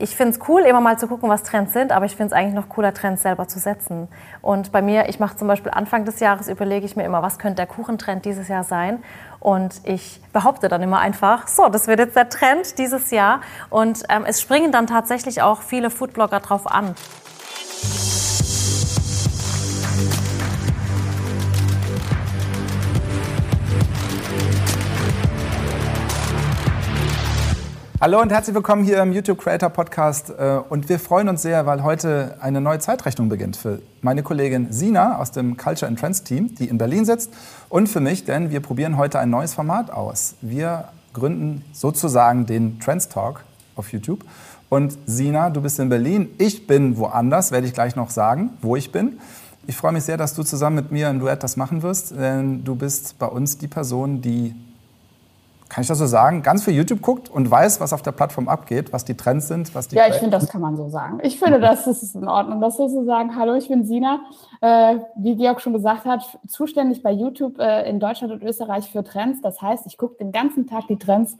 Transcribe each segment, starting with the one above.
ich finde es cool, immer mal zu gucken, was Trends sind, aber ich finde es eigentlich noch cooler, Trends selber zu setzen. Und bei mir, ich mache zum Beispiel Anfang des Jahres, überlege ich mir immer, was könnte der Kuchentrend dieses Jahr sein. Und ich behaupte dann immer einfach, so, das wird jetzt der Trend dieses Jahr. Und ähm, es springen dann tatsächlich auch viele Foodblogger drauf an. Hallo und herzlich willkommen hier im YouTube Creator Podcast. Äh, und wir freuen uns sehr, weil heute eine neue Zeitrechnung beginnt für meine Kollegin Sina aus dem Culture and Trends Team, die in Berlin sitzt, und für mich, denn wir probieren heute ein neues Format aus. Wir gründen sozusagen den Trends Talk auf YouTube. Und Sina, du bist in Berlin, ich bin woanders, werde ich gleich noch sagen, wo ich bin. Ich freue mich sehr, dass du zusammen mit mir im Duett das machen wirst, denn du bist bei uns die Person, die kann ich das so sagen, ganz viel YouTube guckt und weiß, was auf der Plattform abgeht, was die Trends sind, was die. Ja, ich finde, das kann man so sagen. Ich finde, das ist in Ordnung, das so sagen. Hallo, ich bin Sina. Äh, wie Georg schon gesagt hat, zuständig bei YouTube äh, in Deutschland und Österreich für Trends. Das heißt, ich gucke den ganzen Tag die Trends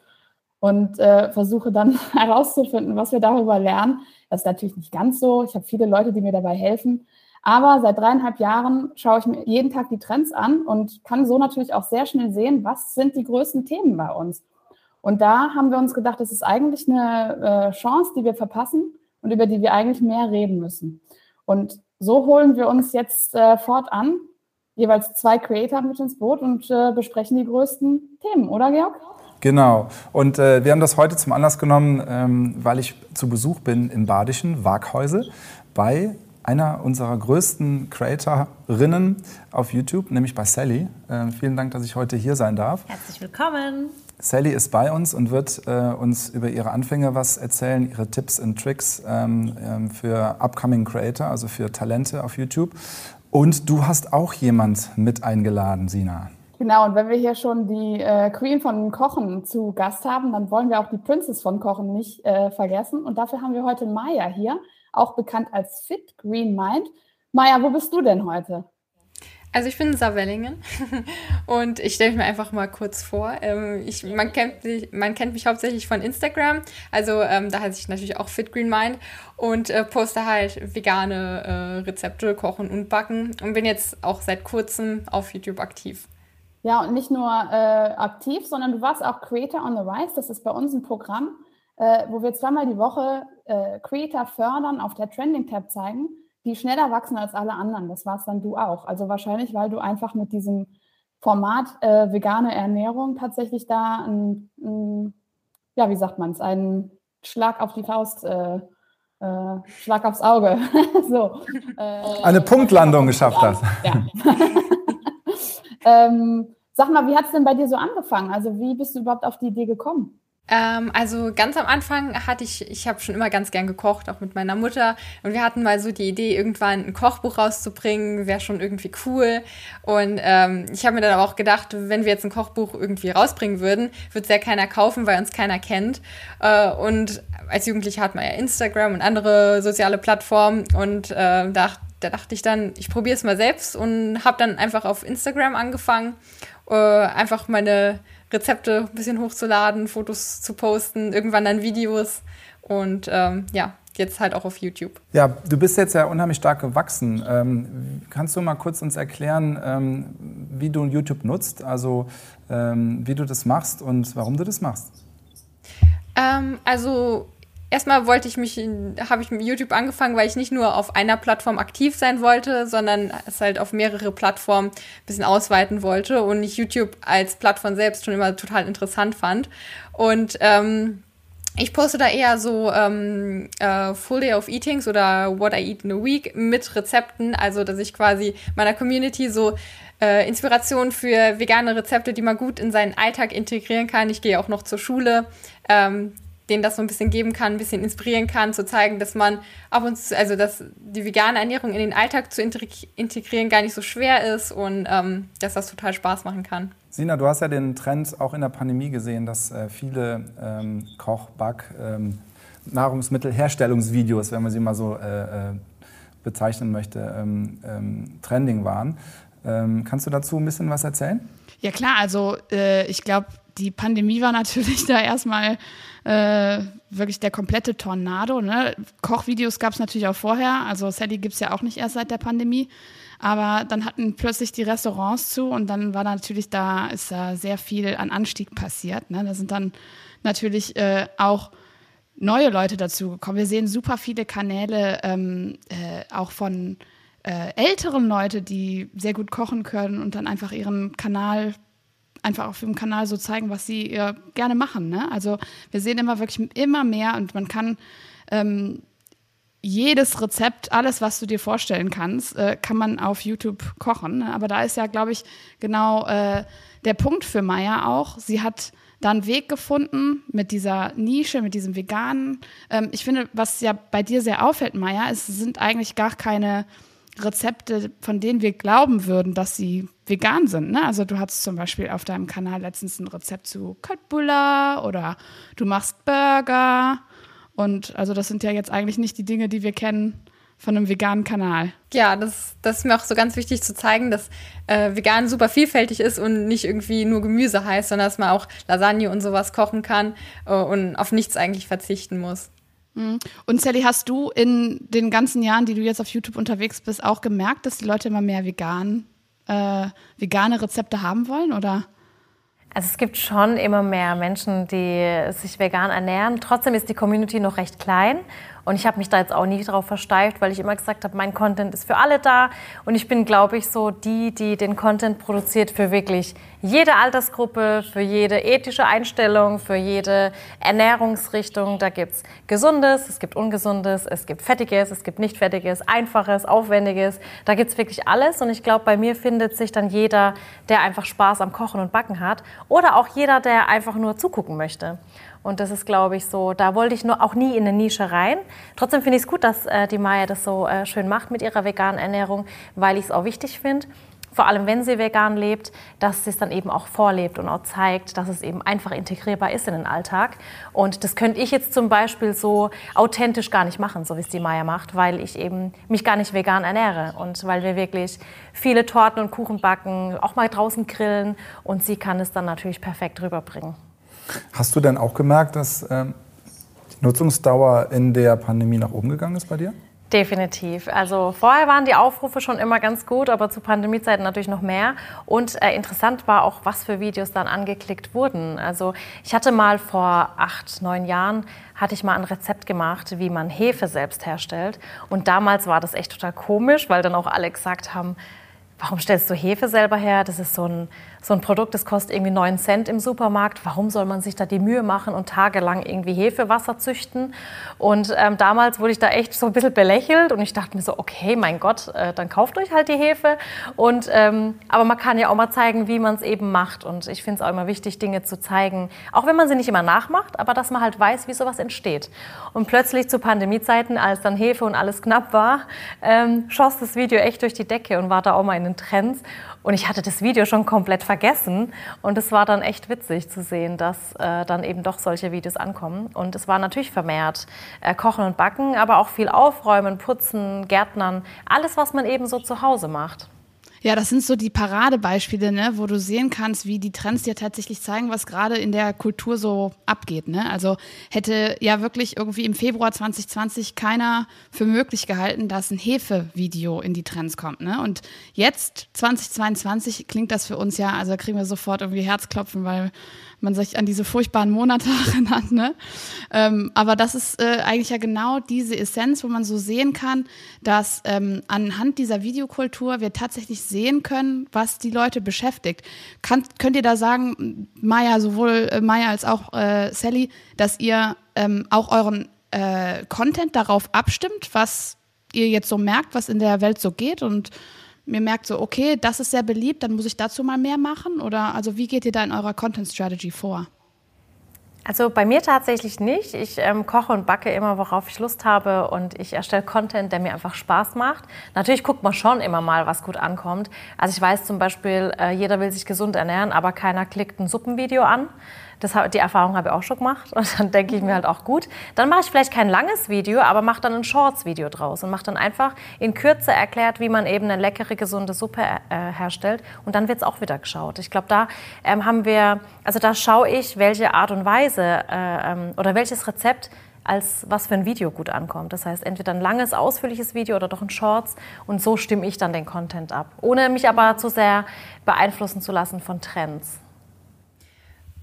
und äh, versuche dann herauszufinden, was wir darüber lernen. Das ist natürlich nicht ganz so. Ich habe viele Leute, die mir dabei helfen. Aber seit dreieinhalb Jahren schaue ich mir jeden Tag die Trends an und kann so natürlich auch sehr schnell sehen, was sind die größten Themen bei uns. Und da haben wir uns gedacht, das ist eigentlich eine äh, Chance, die wir verpassen und über die wir eigentlich mehr reden müssen. Und so holen wir uns jetzt äh, fortan jeweils zwei Creator mit ins Boot und äh, besprechen die größten Themen, oder Georg? Genau. Und äh, wir haben das heute zum Anlass genommen, ähm, weil ich zu Besuch bin im Badischen Waghäusel bei einer unserer größten Creatorinnen auf YouTube, nämlich bei Sally. Äh, vielen Dank, dass ich heute hier sein darf. Herzlich willkommen. Sally ist bei uns und wird äh, uns über ihre Anfänge was erzählen, ihre Tipps und Tricks ähm, ähm, für Upcoming Creator, also für Talente auf YouTube. Und du hast auch jemand mit eingeladen, Sina. Genau, und wenn wir hier schon die äh, Queen von Kochen zu Gast haben, dann wollen wir auch die Princess von Kochen nicht äh, vergessen. Und dafür haben wir heute Maya hier auch bekannt als Fit Green Mind. Maja, wo bist du denn heute? Also ich bin in Saarwellingen und ich stelle mir einfach mal kurz vor. Ähm, ich, man, kennt mich, man kennt mich hauptsächlich von Instagram, also ähm, da heiße ich natürlich auch Fit Green Mind und äh, poste halt vegane äh, Rezepte, Kochen und Backen und bin jetzt auch seit kurzem auf YouTube aktiv. Ja, und nicht nur äh, aktiv, sondern du warst auch Creator on the Rise. Das ist bei uns ein Programm, äh, wo wir zweimal die Woche äh, Creator fördern, auf der Trending-Tab zeigen, die schneller wachsen als alle anderen. Das warst dann du auch. Also wahrscheinlich, weil du einfach mit diesem Format äh, vegane Ernährung tatsächlich da ein, ein ja, wie sagt man es, einen Schlag auf die Faust, äh, äh, Schlag aufs Auge. so, äh, Eine Punktlandung geschafft hast. Ja. ähm, sag mal, wie hat es denn bei dir so angefangen? Also wie bist du überhaupt auf die Idee gekommen? Ähm, also ganz am Anfang hatte ich, ich habe schon immer ganz gern gekocht, auch mit meiner Mutter. Und wir hatten mal so die Idee, irgendwann ein Kochbuch rauszubringen, wäre schon irgendwie cool. Und ähm, ich habe mir dann auch gedacht, wenn wir jetzt ein Kochbuch irgendwie rausbringen würden, wird es ja keiner kaufen, weil uns keiner kennt. Äh, und als Jugendliche hat man ja Instagram und andere soziale Plattformen. Und äh, da, da dachte ich dann, ich probiere es mal selbst und habe dann einfach auf Instagram angefangen, äh, einfach meine Rezepte ein bisschen hochzuladen, Fotos zu posten, irgendwann dann Videos und ähm, ja, jetzt halt auch auf YouTube. Ja, du bist jetzt ja unheimlich stark gewachsen. Ähm, kannst du mal kurz uns erklären, ähm, wie du YouTube nutzt, also ähm, wie du das machst und warum du das machst? Ähm, also erstmal wollte ich mich, habe ich mit YouTube angefangen, weil ich nicht nur auf einer Plattform aktiv sein wollte, sondern es halt auf mehrere Plattformen ein bisschen ausweiten wollte und ich YouTube als Plattform selbst schon immer total interessant fand. Und ähm, ich poste da eher so ähm, äh, Full Day of Eatings oder What I Eat in a Week mit Rezepten, also dass ich quasi meiner Community so äh, Inspiration für vegane Rezepte, die man gut in seinen Alltag integrieren kann. Ich gehe auch noch zur Schule. Ähm, denen das so ein bisschen geben kann, ein bisschen inspirieren kann, zu zeigen, dass man ab und zu, also dass die vegane Ernährung in den Alltag zu integrieren gar nicht so schwer ist und ähm, dass das total Spaß machen kann. Sina, du hast ja den Trend auch in der Pandemie gesehen, dass äh, viele ähm, Koch-, Back-, ähm, Nahrungsmittelherstellungsvideos, wenn man sie mal so äh, äh bezeichnen möchte, ähm, ähm, trending waren. Ähm, kannst du dazu ein bisschen was erzählen? Ja klar, also äh, ich glaube, die Pandemie war natürlich da erstmal äh, wirklich der komplette Tornado. Ne? Kochvideos gab es natürlich auch vorher. Also Sally gibt es ja auch nicht erst seit der Pandemie. Aber dann hatten plötzlich die Restaurants zu und dann war natürlich da, ist da sehr viel an Anstieg passiert. Ne? Da sind dann natürlich äh, auch neue Leute dazugekommen. Wir sehen super viele Kanäle ähm, äh, auch von äh, älteren Leuten, die sehr gut kochen können und dann einfach ihren Kanal einfach auf dem Kanal so zeigen, was sie äh, gerne machen. Ne? Also wir sehen immer wirklich immer mehr und man kann ähm, jedes Rezept, alles, was du dir vorstellen kannst, äh, kann man auf YouTube kochen. Ne? Aber da ist ja, glaube ich, genau äh, der Punkt für Maya auch. Sie hat da einen Weg gefunden mit dieser Nische, mit diesem Veganen. Ähm, ich finde, was ja bei dir sehr auffällt, Maya, es sind eigentlich gar keine Rezepte, von denen wir glauben würden, dass sie vegan sind. Ne? Also du hattest zum Beispiel auf deinem Kanal letztens ein Rezept zu Köttbullar oder du machst Burger. Und also das sind ja jetzt eigentlich nicht die Dinge, die wir kennen von einem veganen Kanal. Ja, das, das ist mir auch so ganz wichtig zu zeigen, dass äh, vegan super vielfältig ist und nicht irgendwie nur Gemüse heißt, sondern dass man auch Lasagne und sowas kochen kann äh, und auf nichts eigentlich verzichten muss. Mhm. Und Sally, hast du in den ganzen Jahren, die du jetzt auf YouTube unterwegs bist, auch gemerkt, dass die Leute immer mehr vegan, äh, vegane Rezepte haben wollen, oder? Also es gibt schon immer mehr Menschen, die sich vegan ernähren. Trotzdem ist die Community noch recht klein und ich habe mich da jetzt auch nie drauf versteift, weil ich immer gesagt habe, mein Content ist für alle da. Und ich bin, glaube ich, so die, die den Content produziert für wirklich jede Altersgruppe, für jede ethische Einstellung, für jede Ernährungsrichtung. Da gibt es Gesundes, es gibt Ungesundes, es gibt Fettiges, es gibt nicht Fettiges, Einfaches, Aufwendiges. Da gibt es wirklich alles. Und ich glaube, bei mir findet sich dann jeder, der einfach Spaß am Kochen und Backen hat. Oder auch jeder, der einfach nur zugucken möchte. Und das ist, glaube ich, so, da wollte ich nur auch nie in eine Nische rein. Trotzdem finde ich es gut, dass äh, die Maya das so äh, schön macht mit ihrer veganen Ernährung, weil ich es auch wichtig finde, vor allem wenn sie vegan lebt, dass sie es dann eben auch vorlebt und auch zeigt, dass es eben einfach integrierbar ist in den Alltag. Und das könnte ich jetzt zum Beispiel so authentisch gar nicht machen, so wie es die Maya macht, weil ich eben mich gar nicht vegan ernähre und weil wir wirklich viele Torten und Kuchen backen, auch mal draußen grillen und sie kann es dann natürlich perfekt rüberbringen. Hast du denn auch gemerkt, dass ähm, die Nutzungsdauer in der Pandemie nach oben gegangen ist bei dir? Definitiv. Also vorher waren die Aufrufe schon immer ganz gut, aber zu Pandemiezeiten natürlich noch mehr. Und äh, interessant war auch, was für Videos dann angeklickt wurden. Also ich hatte mal vor acht, neun Jahren hatte ich mal ein Rezept gemacht, wie man Hefe selbst herstellt. Und damals war das echt total komisch, weil dann auch alle gesagt haben, warum stellst du Hefe selber her? Das ist so ein so ein Produkt, das kostet irgendwie 9 Cent im Supermarkt. Warum soll man sich da die Mühe machen und tagelang irgendwie Hefewasser züchten? Und ähm, damals wurde ich da echt so ein bisschen belächelt und ich dachte mir so, okay, mein Gott, äh, dann kauft euch halt die Hefe. Und, ähm, aber man kann ja auch mal zeigen, wie man es eben macht. Und ich finde es auch immer wichtig, Dinge zu zeigen, auch wenn man sie nicht immer nachmacht, aber dass man halt weiß, wie sowas entsteht. Und plötzlich zu Pandemiezeiten, als dann Hefe und alles knapp war, ähm, schoss das Video echt durch die Decke und war da auch mal in den Trends. Und ich hatte das Video schon komplett vergessen. Und es war dann echt witzig zu sehen, dass äh, dann eben doch solche Videos ankommen. Und es war natürlich vermehrt äh, Kochen und Backen, aber auch viel Aufräumen, Putzen, Gärtnern, alles, was man eben so zu Hause macht. Ja, das sind so die Paradebeispiele, ne, wo du sehen kannst, wie die Trends dir tatsächlich zeigen, was gerade in der Kultur so abgeht. Ne? Also hätte ja wirklich irgendwie im Februar 2020 keiner für möglich gehalten, dass ein Hefe-Video in die Trends kommt. Ne? Und jetzt, 2022, klingt das für uns ja, also kriegen wir sofort irgendwie Herzklopfen, weil man sich an diese furchtbaren Monate erinnert. Ne? Ähm, aber das ist äh, eigentlich ja genau diese Essenz, wo man so sehen kann, dass ähm, anhand dieser Videokultur wir tatsächlich sehen können, was die Leute beschäftigt. Kann, könnt ihr da sagen, Maya, sowohl äh, Maya als auch äh, Sally, dass ihr ähm, auch euren äh, Content darauf abstimmt, was ihr jetzt so merkt, was in der Welt so geht und mir merkt so, okay, das ist sehr beliebt, dann muss ich dazu mal mehr machen? Oder also wie geht ihr da in eurer Content Strategy vor? Also bei mir tatsächlich nicht. Ich ähm, koche und backe immer, worauf ich Lust habe und ich erstelle Content, der mir einfach Spaß macht. Natürlich guckt man schon immer mal, was gut ankommt. Also ich weiß zum Beispiel, äh, jeder will sich gesund ernähren, aber keiner klickt ein Suppenvideo an. Das, die Erfahrung habe ich auch schon gemacht. Und dann denke ich mir halt auch gut. Dann mache ich vielleicht kein langes Video, aber mache dann ein Shorts-Video draus und mache dann einfach in Kürze erklärt, wie man eben eine leckere, gesunde Suppe äh, herstellt. Und dann wird es auch wieder geschaut. Ich glaube, da ähm, haben wir, also da schaue ich, welche Art und Weise äh, ähm, oder welches Rezept als was für ein Video gut ankommt. Das heißt, entweder ein langes, ausführliches Video oder doch ein Shorts. Und so stimme ich dann den Content ab, ohne mich aber zu sehr beeinflussen zu lassen von Trends.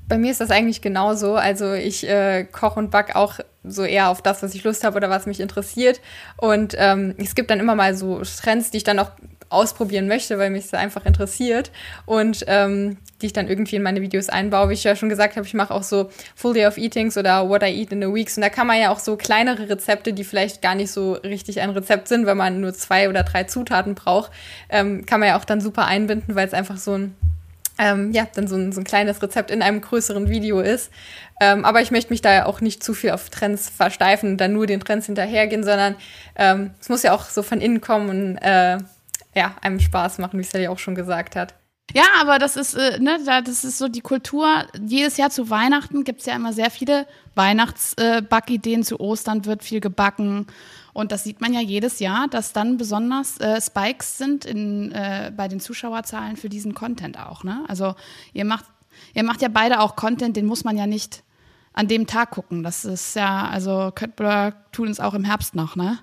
Bei mir ist das eigentlich genauso. Also ich äh, koche und backe auch so eher auf das, was ich Lust habe oder was mich interessiert. Und ähm, es gibt dann immer mal so Trends, die ich dann auch ausprobieren möchte, weil mich das einfach interessiert und ähm, die ich dann irgendwie in meine Videos einbaue. Wie ich ja schon gesagt habe, ich mache auch so Full Day of Eatings oder What I Eat in a Week. Und da kann man ja auch so kleinere Rezepte, die vielleicht gar nicht so richtig ein Rezept sind, wenn man nur zwei oder drei Zutaten braucht, ähm, kann man ja auch dann super einbinden, weil es einfach so ein ähm, ja, dann so ein, so ein kleines Rezept in einem größeren Video ist. Ähm, aber ich möchte mich da ja auch nicht zu viel auf Trends versteifen und dann nur den Trends hinterhergehen, sondern ähm, es muss ja auch so von innen kommen und äh, ja, einem Spaß machen, wie Sally auch schon gesagt hat. Ja, aber das ist, äh, ne, das ist so die Kultur. Jedes Jahr zu Weihnachten gibt es ja immer sehr viele Weihnachtsbackideen. Äh, zu Ostern wird viel gebacken. Und das sieht man ja jedes Jahr, dass dann besonders äh, Spikes sind in, äh, bei den Zuschauerzahlen für diesen Content auch. Ne? Also ihr macht, ihr macht ja beide auch Content, den muss man ja nicht an dem Tag gucken. Das ist ja, also Köttbler tun es auch im Herbst noch, ne?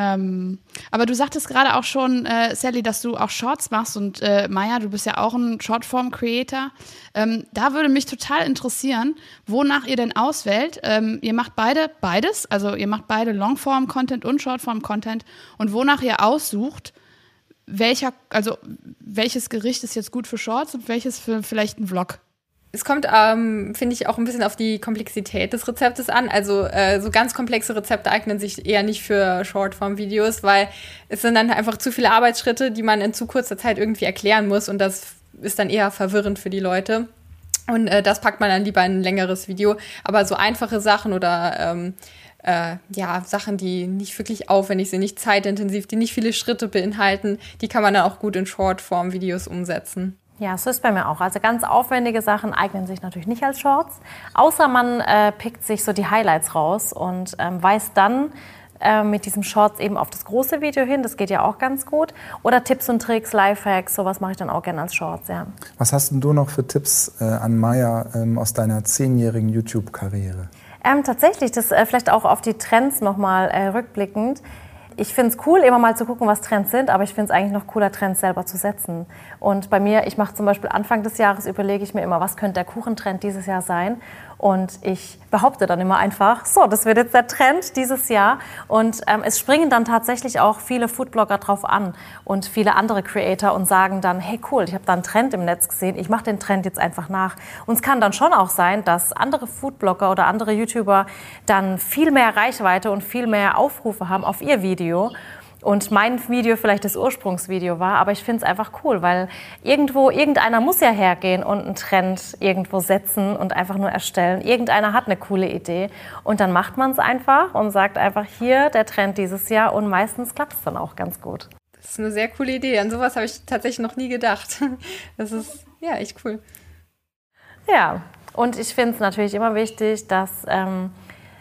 Ähm, aber du sagtest gerade auch schon, äh, Sally, dass du auch Shorts machst und äh, Maya, du bist ja auch ein Shortform-Creator. Ähm, da würde mich total interessieren, wonach ihr denn auswählt. Ähm, ihr macht beide beides, also ihr macht beide Longform-Content und Shortform-Content und wonach ihr aussucht, welcher, also welches Gericht ist jetzt gut für Shorts und welches für vielleicht einen Vlog es kommt, ähm, finde ich, auch ein bisschen auf die Komplexität des Rezeptes an. Also äh, so ganz komplexe Rezepte eignen sich eher nicht für Shortform-Videos, weil es sind dann einfach zu viele Arbeitsschritte, die man in zu kurzer Zeit irgendwie erklären muss und das ist dann eher verwirrend für die Leute. Und äh, das packt man dann lieber in ein längeres Video. Aber so einfache Sachen oder ähm, äh, ja, Sachen, die nicht wirklich aufwendig sind, nicht zeitintensiv, die nicht viele Schritte beinhalten, die kann man dann auch gut in Shortform-Videos umsetzen. Ja, so ist bei mir auch. Also ganz aufwendige Sachen eignen sich natürlich nicht als Shorts, außer man äh, pickt sich so die Highlights raus und ähm, weist dann äh, mit diesem Shorts eben auf das große Video hin. Das geht ja auch ganz gut. Oder Tipps und Tricks, Lifehacks, sowas mache ich dann auch gerne als Shorts, ja. Was hast denn du noch für Tipps äh, an Maya ähm, aus deiner zehnjährigen YouTube-Karriere? Ähm, tatsächlich, das äh, vielleicht auch auf die Trends nochmal äh, rückblickend ich finde es cool, immer mal zu gucken, was Trends sind, aber ich finde es eigentlich noch cooler, Trends selber zu setzen. Und bei mir, ich mache zum Beispiel Anfang des Jahres, überlege ich mir immer, was könnte der Kuchentrend dieses Jahr sein. Und ich behaupte dann immer einfach, so, das wird jetzt der Trend dieses Jahr. Und ähm, es springen dann tatsächlich auch viele Foodblogger drauf an und viele andere Creator und sagen dann, hey cool, ich habe da einen Trend im Netz gesehen, ich mache den Trend jetzt einfach nach. Und es kann dann schon auch sein, dass andere Foodblogger oder andere YouTuber dann viel mehr Reichweite und viel mehr Aufrufe haben auf ihr Video und mein Video vielleicht das Ursprungsvideo war, aber ich finde es einfach cool, weil irgendwo, irgendeiner muss ja hergehen und einen Trend irgendwo setzen und einfach nur erstellen. Irgendeiner hat eine coole Idee und dann macht man es einfach und sagt einfach hier der Trend dieses Jahr und meistens klappt es dann auch ganz gut. Das ist eine sehr coole Idee. An sowas habe ich tatsächlich noch nie gedacht. Das ist ja echt cool. Ja, und ich finde es natürlich immer wichtig, dass ähm,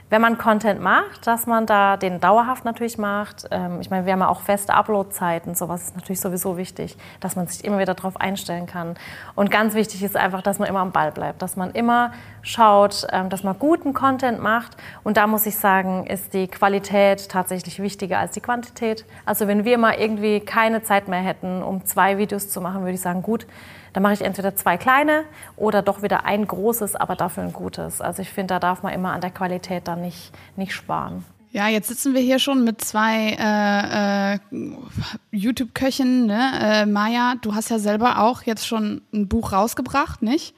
wenn man Content macht, dass man da den dauerhaft natürlich macht. Ähm, ich meine, wir haben ja auch feste Upload-Zeiten. Sowas ist natürlich sowieso wichtig, dass man sich immer wieder darauf einstellen kann. Und ganz wichtig ist einfach, dass man immer am Ball bleibt, dass man immer schaut, ähm, dass man guten Content macht. Und da muss ich sagen, ist die Qualität tatsächlich wichtiger als die Quantität. Also wenn wir mal irgendwie keine Zeit mehr hätten, um zwei Videos zu machen, würde ich sagen, gut, dann mache ich entweder zwei kleine oder doch wieder ein großes, aber dafür ein gutes. Also ich finde, da darf man immer an der Qualität dann nicht, nicht sparen. Ja, jetzt sitzen wir hier schon mit zwei äh, äh, YouTube-Köchen. Ne? Äh, Maja, du hast ja selber auch jetzt schon ein Buch rausgebracht, nicht?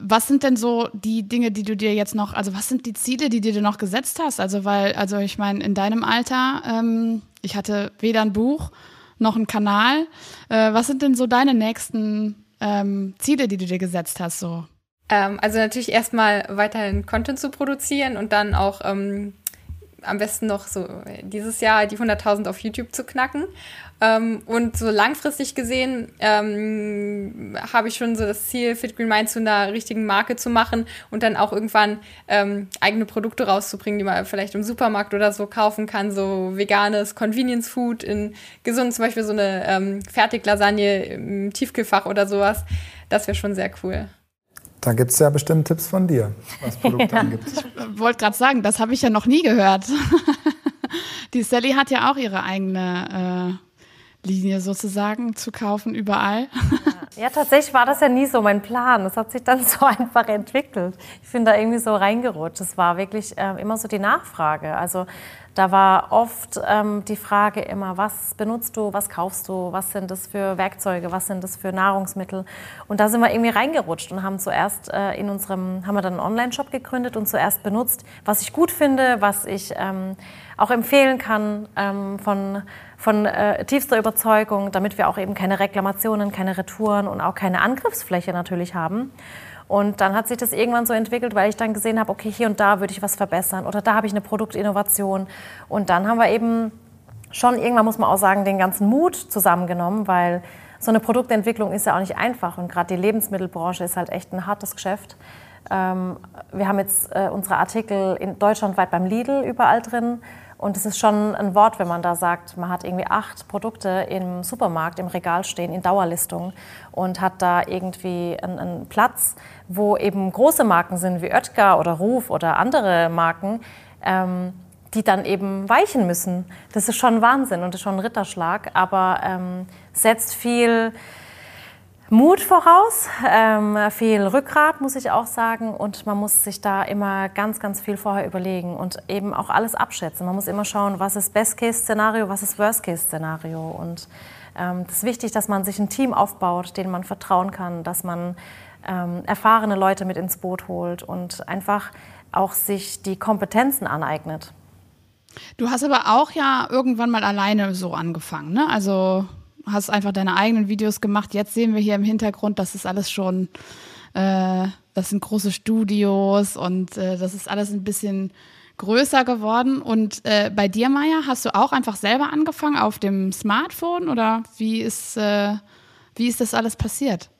Was sind denn so die Dinge, die du dir jetzt noch, also was sind die Ziele, die du dir noch gesetzt hast? Also weil, also ich meine, in deinem Alter, ähm, ich hatte weder ein Buch noch einen Kanal. Äh, was sind denn so deine nächsten ähm, Ziele, die du dir gesetzt hast? So? Ähm, also natürlich erstmal weiterhin Content zu produzieren und dann auch ähm, am besten noch so dieses Jahr die 100.000 auf YouTube zu knacken. Ähm, und so langfristig gesehen ähm, habe ich schon so das Ziel, Fit Green Mind zu einer richtigen Marke zu machen und dann auch irgendwann ähm, eigene Produkte rauszubringen, die man vielleicht im Supermarkt oder so kaufen kann, so veganes Convenience Food in gesund, zum Beispiel so eine ähm, Fertiglasagne im Tiefkühlfach oder sowas. Das wäre schon sehr cool. Da gibt es ja bestimmt Tipps von dir, was Produkte ja. angibt. Ich wollte gerade sagen, das habe ich ja noch nie gehört. Die Sally hat ja auch ihre eigene äh, Linie sozusagen zu kaufen überall. Ja. ja, tatsächlich war das ja nie so mein Plan. Das hat sich dann so einfach entwickelt. Ich bin da irgendwie so reingerutscht. Es war wirklich äh, immer so die Nachfrage. Also da war oft ähm, die Frage immer, was benutzt du, was kaufst du, was sind das für Werkzeuge, was sind das für Nahrungsmittel. Und da sind wir irgendwie reingerutscht und haben zuerst äh, in unserem, haben wir dann einen Online-Shop gegründet und zuerst benutzt, was ich gut finde, was ich ähm, auch empfehlen kann ähm, von, von äh, tiefster Überzeugung, damit wir auch eben keine Reklamationen, keine Retouren und auch keine Angriffsfläche natürlich haben. Und dann hat sich das irgendwann so entwickelt, weil ich dann gesehen habe, okay, hier und da würde ich was verbessern oder da habe ich eine Produktinnovation. Und dann haben wir eben schon irgendwann, muss man auch sagen, den ganzen Mut zusammengenommen, weil so eine Produktentwicklung ist ja auch nicht einfach. Und gerade die Lebensmittelbranche ist halt echt ein hartes Geschäft. Ähm, wir haben jetzt äh, unsere Artikel in deutschlandweit beim Lidl überall drin. Und es ist schon ein Wort, wenn man da sagt, man hat irgendwie acht Produkte im Supermarkt im Regal stehen, in Dauerlistung und hat da irgendwie einen, einen Platz, wo eben große Marken sind wie Oetker oder Ruf oder andere Marken, ähm, die dann eben weichen müssen. Das ist schon Wahnsinn und ist schon ein Ritterschlag, aber ähm, setzt viel Mut voraus, ähm, viel Rückgrat, muss ich auch sagen. Und man muss sich da immer ganz, ganz viel vorher überlegen und eben auch alles abschätzen. Man muss immer schauen, was ist Best-Case-Szenario, was ist Worst-Case-Szenario. Und ähm, es ist wichtig, dass man sich ein Team aufbaut, dem man vertrauen kann, dass man ähm, erfahrene Leute mit ins Boot holt und einfach auch sich die Kompetenzen aneignet. Du hast aber auch ja irgendwann mal alleine so angefangen, ne? Also hast einfach deine eigenen Videos gemacht. Jetzt sehen wir hier im Hintergrund, das ist alles schon, äh, das sind große Studios und äh, das ist alles ein bisschen größer geworden. Und äh, bei dir, Maya, hast du auch einfach selber angefangen auf dem Smartphone oder wie ist, äh, wie ist das alles passiert?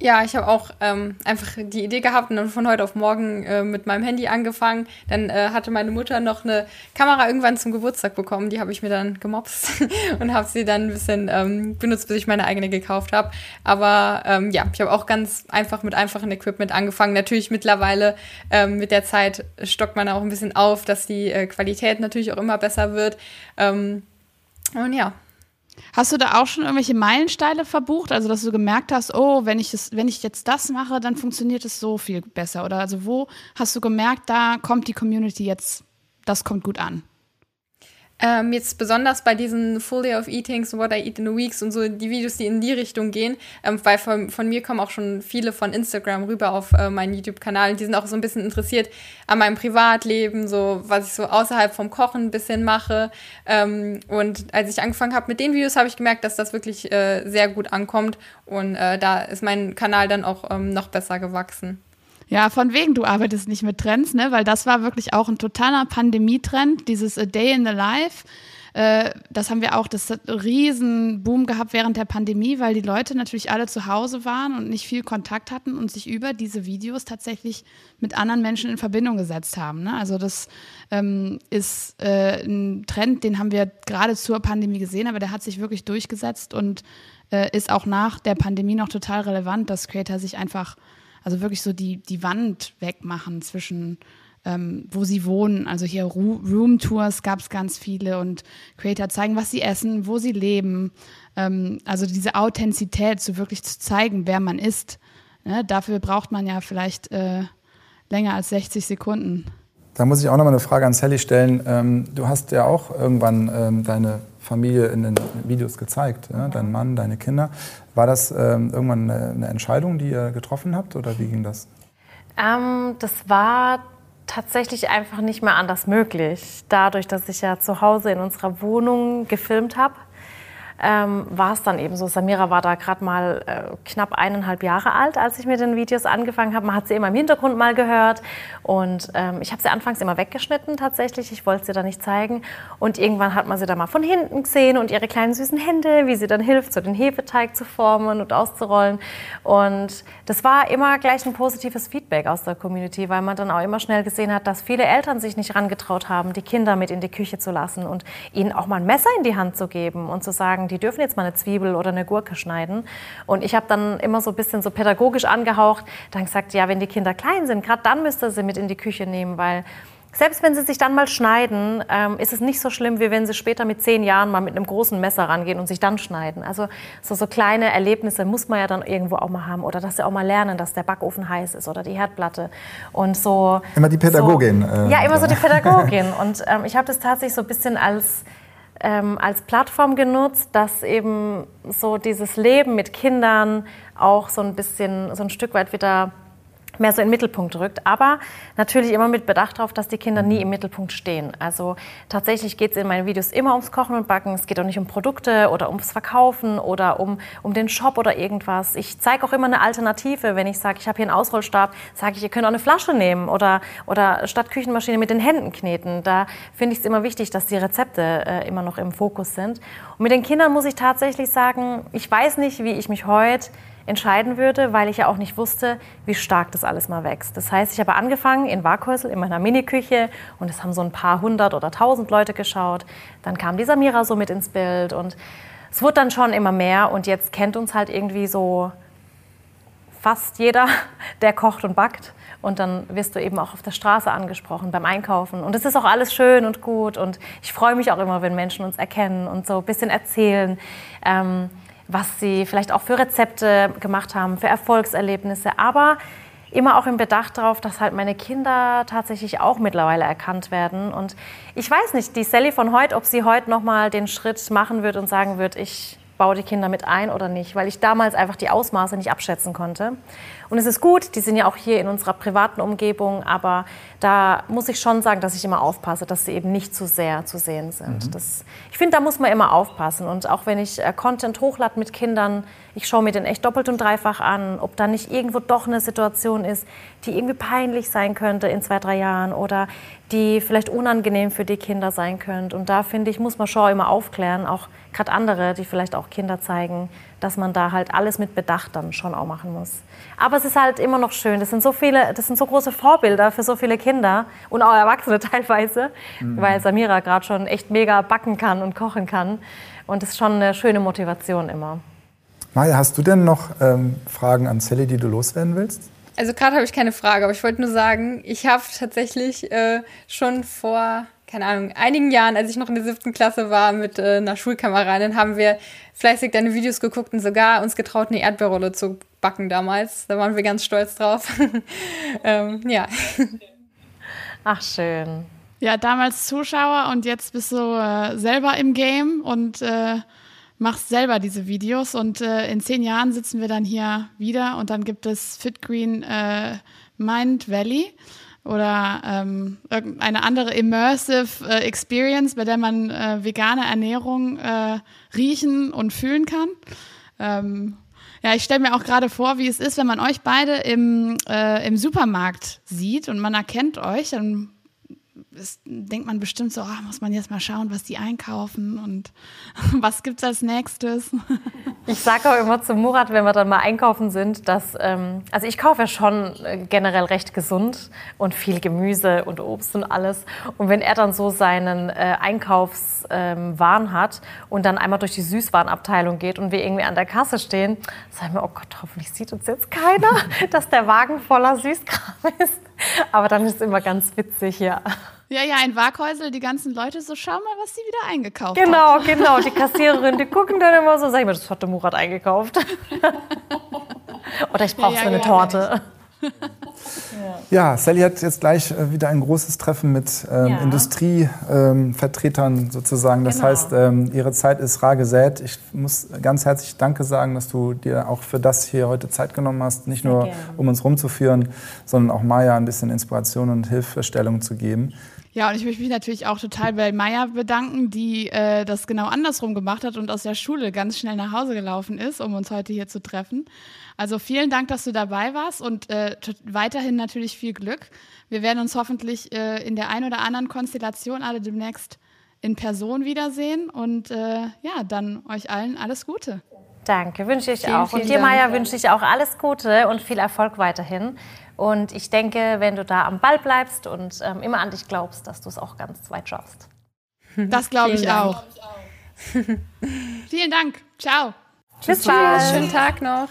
Ja, ich habe auch ähm, einfach die Idee gehabt und dann von heute auf morgen äh, mit meinem Handy angefangen. Dann äh, hatte meine Mutter noch eine Kamera irgendwann zum Geburtstag bekommen. Die habe ich mir dann gemopst und habe sie dann ein bisschen ähm, benutzt, bis ich meine eigene gekauft habe. Aber ähm, ja, ich habe auch ganz einfach mit einfachem Equipment angefangen. Natürlich mittlerweile ähm, mit der Zeit stockt man auch ein bisschen auf, dass die äh, Qualität natürlich auch immer besser wird. Ähm, und ja, Hast du da auch schon irgendwelche Meilensteine verbucht? Also, dass du gemerkt hast, oh, wenn ich, das, wenn ich jetzt das mache, dann funktioniert es so viel besser? Oder also, wo hast du gemerkt, da kommt die Community jetzt, das kommt gut an? Ähm, jetzt besonders bei diesen Full Day of Eatings und What I Eat in a Weeks und so die Videos, die in die Richtung gehen, ähm, weil von, von, mir kommen auch schon viele von Instagram rüber auf äh, meinen YouTube-Kanal. Die sind auch so ein bisschen interessiert an meinem Privatleben, so was ich so außerhalb vom Kochen ein bisschen mache. Ähm, und als ich angefangen habe mit den Videos, habe ich gemerkt, dass das wirklich äh, sehr gut ankommt und äh, da ist mein Kanal dann auch ähm, noch besser gewachsen. Ja, von wegen, du arbeitest nicht mit Trends, ne? Weil das war wirklich auch ein totaler Pandemietrend, dieses A Day in the Life. Äh, das haben wir auch, das hat einen riesen gehabt während der Pandemie, weil die Leute natürlich alle zu Hause waren und nicht viel Kontakt hatten und sich über diese Videos tatsächlich mit anderen Menschen in Verbindung gesetzt haben. Ne? Also das ähm, ist äh, ein Trend, den haben wir gerade zur Pandemie gesehen, aber der hat sich wirklich durchgesetzt und äh, ist auch nach der Pandemie noch total relevant, dass Creator sich einfach also wirklich so die, die Wand wegmachen zwischen ähm, wo sie wohnen. Also hier Room-Tours gab es ganz viele und Creator zeigen, was sie essen, wo sie leben. Ähm, also diese Authentizität, so wirklich zu zeigen, wer man ist. Ne? Dafür braucht man ja vielleicht äh, länger als 60 Sekunden. Da muss ich auch noch mal eine Frage an Sally stellen. Ähm, du hast ja auch irgendwann ähm, deine Familie in den Videos gezeigt, ja? dein Mann, deine Kinder. War das ähm, irgendwann eine, eine, Entscheidung, die ihr getroffen habt oder wie ging das? Ähm, das war tatsächlich einfach nicht mehr anders möglich, dadurch, dass ich ja zu Hause in unserer Wohnung gefilmt habe. Ähm, war es dann eben so. Samira war da gerade mal äh, knapp eineinhalb Jahre alt, als ich mit den Videos angefangen habe. Man hat sie immer im Hintergrund mal gehört und ähm, ich habe sie anfangs immer weggeschnitten tatsächlich. Ich wollte sie da nicht zeigen und irgendwann hat man sie da mal von hinten gesehen und ihre kleinen süßen Hände, wie sie dann hilft, so den Hefeteig zu formen und auszurollen. Und das war immer gleich ein positives Feedback aus der Community, weil man dann auch immer schnell gesehen hat, dass viele Eltern sich nicht rangetraut haben, die Kinder mit in die Küche zu lassen und ihnen auch mal ein Messer in die Hand zu geben und zu sagen, die dürfen jetzt mal eine Zwiebel oder eine Gurke schneiden. Und ich habe dann immer so ein bisschen so pädagogisch angehaucht, dann gesagt, ja, wenn die Kinder klein sind, gerade dann müsst ihr sie mit in die Küche nehmen, weil selbst wenn sie sich dann mal schneiden, ähm, ist es nicht so schlimm, wie wenn sie später mit zehn Jahren mal mit einem großen Messer rangehen und sich dann schneiden. Also so, so kleine Erlebnisse muss man ja dann irgendwo auch mal haben. Oder dass sie auch mal lernen, dass der Backofen heiß ist oder die Herdplatte. Und so. Immer die Pädagogin. So, äh, ja, immer so die Pädagogin. Und ähm, ich habe das tatsächlich so ein bisschen als ähm, als Plattform genutzt, dass eben so dieses Leben mit Kindern auch so ein bisschen, so ein Stück weit wieder mehr so in den Mittelpunkt rückt. Aber natürlich immer mit Bedacht darauf, dass die Kinder nie im Mittelpunkt stehen. Also tatsächlich geht es in meinen Videos immer ums Kochen und Backen. Es geht auch nicht um Produkte oder ums Verkaufen oder um, um den Shop oder irgendwas. Ich zeige auch immer eine Alternative. Wenn ich sage, ich habe hier einen Ausrollstab, sage ich, ihr könnt auch eine Flasche nehmen oder, oder statt Küchenmaschine mit den Händen kneten. Da finde ich es immer wichtig, dass die Rezepte äh, immer noch im Fokus sind. Und mit den Kindern muss ich tatsächlich sagen, ich weiß nicht, wie ich mich heute entscheiden würde, weil ich ja auch nicht wusste, wie stark das alles mal wächst. Das heißt, ich habe angefangen in Waghäusel in meiner Miniküche und es haben so ein paar hundert oder tausend Leute geschaut. Dann kam die Samira so mit ins Bild und es wurde dann schon immer mehr und jetzt kennt uns halt irgendwie so fast jeder, der kocht und backt. Und dann wirst du eben auch auf der Straße angesprochen beim Einkaufen. Und es ist auch alles schön und gut. Und ich freue mich auch immer, wenn Menschen uns erkennen und so ein bisschen erzählen. Ähm, was sie vielleicht auch für Rezepte gemacht haben, für Erfolgserlebnisse, aber immer auch im Bedacht darauf, dass halt meine Kinder tatsächlich auch mittlerweile erkannt werden. Und ich weiß nicht, die Sally von heute, ob sie heute nochmal den Schritt machen wird und sagen wird, ich baue die Kinder mit ein oder nicht, weil ich damals einfach die Ausmaße nicht abschätzen konnte. Und es ist gut, die sind ja auch hier in unserer privaten Umgebung, aber da muss ich schon sagen, dass ich immer aufpasse, dass sie eben nicht zu sehr zu sehen sind. Mhm. Das, ich finde, da muss man immer aufpassen. Und auch wenn ich äh, Content hochlade mit Kindern, ich schaue mir den echt doppelt und dreifach an, ob da nicht irgendwo doch eine Situation ist, die irgendwie peinlich sein könnte in zwei, drei Jahren oder die vielleicht unangenehm für die Kinder sein könnte. Und da finde ich, muss man schon immer aufklären, auch gerade andere, die vielleicht auch Kinder zeigen, dass man da halt alles mit Bedacht dann schon auch machen muss. Aber es ist halt immer noch schön. Das sind so viele, das sind so große Vorbilder für so viele Kinder und auch Erwachsene teilweise, mhm. weil Samira gerade schon echt mega backen kann und kochen kann. Und das ist schon eine schöne Motivation immer. Maja, hast du denn noch ähm, Fragen an Sally, die du loswerden willst? Also gerade habe ich keine Frage, aber ich wollte nur sagen, ich habe tatsächlich äh, schon vor keine Ahnung, einigen Jahren, als ich noch in der siebten Klasse war mit äh, einer Schulkameradin, haben wir fleißig deine Videos geguckt und sogar uns getraut, eine Erdbeerrolle zu backen damals. Da waren wir ganz stolz drauf. ähm, ja. Ach, schön. Ja, damals Zuschauer und jetzt bist du äh, selber im Game und äh, machst selber diese Videos. Und äh, in zehn Jahren sitzen wir dann hier wieder und dann gibt es Fit Green äh, Mind Valley oder ähm, irgendeine andere immersive äh, Experience, bei der man äh, vegane Ernährung äh, riechen und fühlen kann. Ähm, ja, ich stelle mir auch gerade vor, wie es ist, wenn man euch beide im, äh, im Supermarkt sieht und man erkennt euch, dann ist, denkt man bestimmt so, oh, muss man jetzt mal schauen, was die einkaufen und was gibt es als nächstes. Ich sage auch immer zu Murat, wenn wir dann mal einkaufen sind, dass, ähm, also ich kaufe ja schon äh, generell recht gesund und viel Gemüse und Obst und alles. Und wenn er dann so seinen äh, Einkaufswahn ähm, hat und dann einmal durch die Süßwarenabteilung geht und wir irgendwie an der Kasse stehen, sagen wir, oh Gott, hoffentlich sieht uns jetzt keiner, dass der Wagen voller Süßkram ist. Aber dann ist es immer ganz witzig, ja. Ja, ja, ein Waghäusel, die ganzen Leute so, schau mal, was sie wieder eingekauft genau, hat. Genau, genau. Die Kassiererin, die gucken dann immer so, sag ich mal, das hat der Murat eingekauft. Oder ich brauche ja, so eine ja, Torte. Ja, Sally hat jetzt gleich äh, wieder ein großes Treffen mit ähm, ja. Industrievertretern ähm, sozusagen. Das genau. heißt, ähm, ihre Zeit ist rar gesät. Ich muss ganz herzlich Danke sagen, dass du dir auch für das hier heute Zeit genommen hast. Nicht nur, um uns rumzuführen, sondern auch Maya ein bisschen Inspiration und Hilfestellung zu geben. Ja, und ich möchte mich natürlich auch total bei Maya bedanken, die äh, das genau andersrum gemacht hat und aus der Schule ganz schnell nach Hause gelaufen ist, um uns heute hier zu treffen. Also vielen Dank, dass du dabei warst und äh, weiterhin natürlich viel Glück. Wir werden uns hoffentlich äh, in der einen oder anderen Konstellation alle demnächst in Person wiedersehen und äh, ja, dann euch allen alles Gute. Danke, wünsche ich vielen, auch. Und dir, Maya, wünsche ich auch alles Gute und viel Erfolg weiterhin. Und ich denke, wenn du da am Ball bleibst und ähm, immer an dich glaubst, dass du es auch ganz weit schaffst. Das glaube ich auch. Vielen Dank. Ciao. Bis bald. Schönen Tag noch.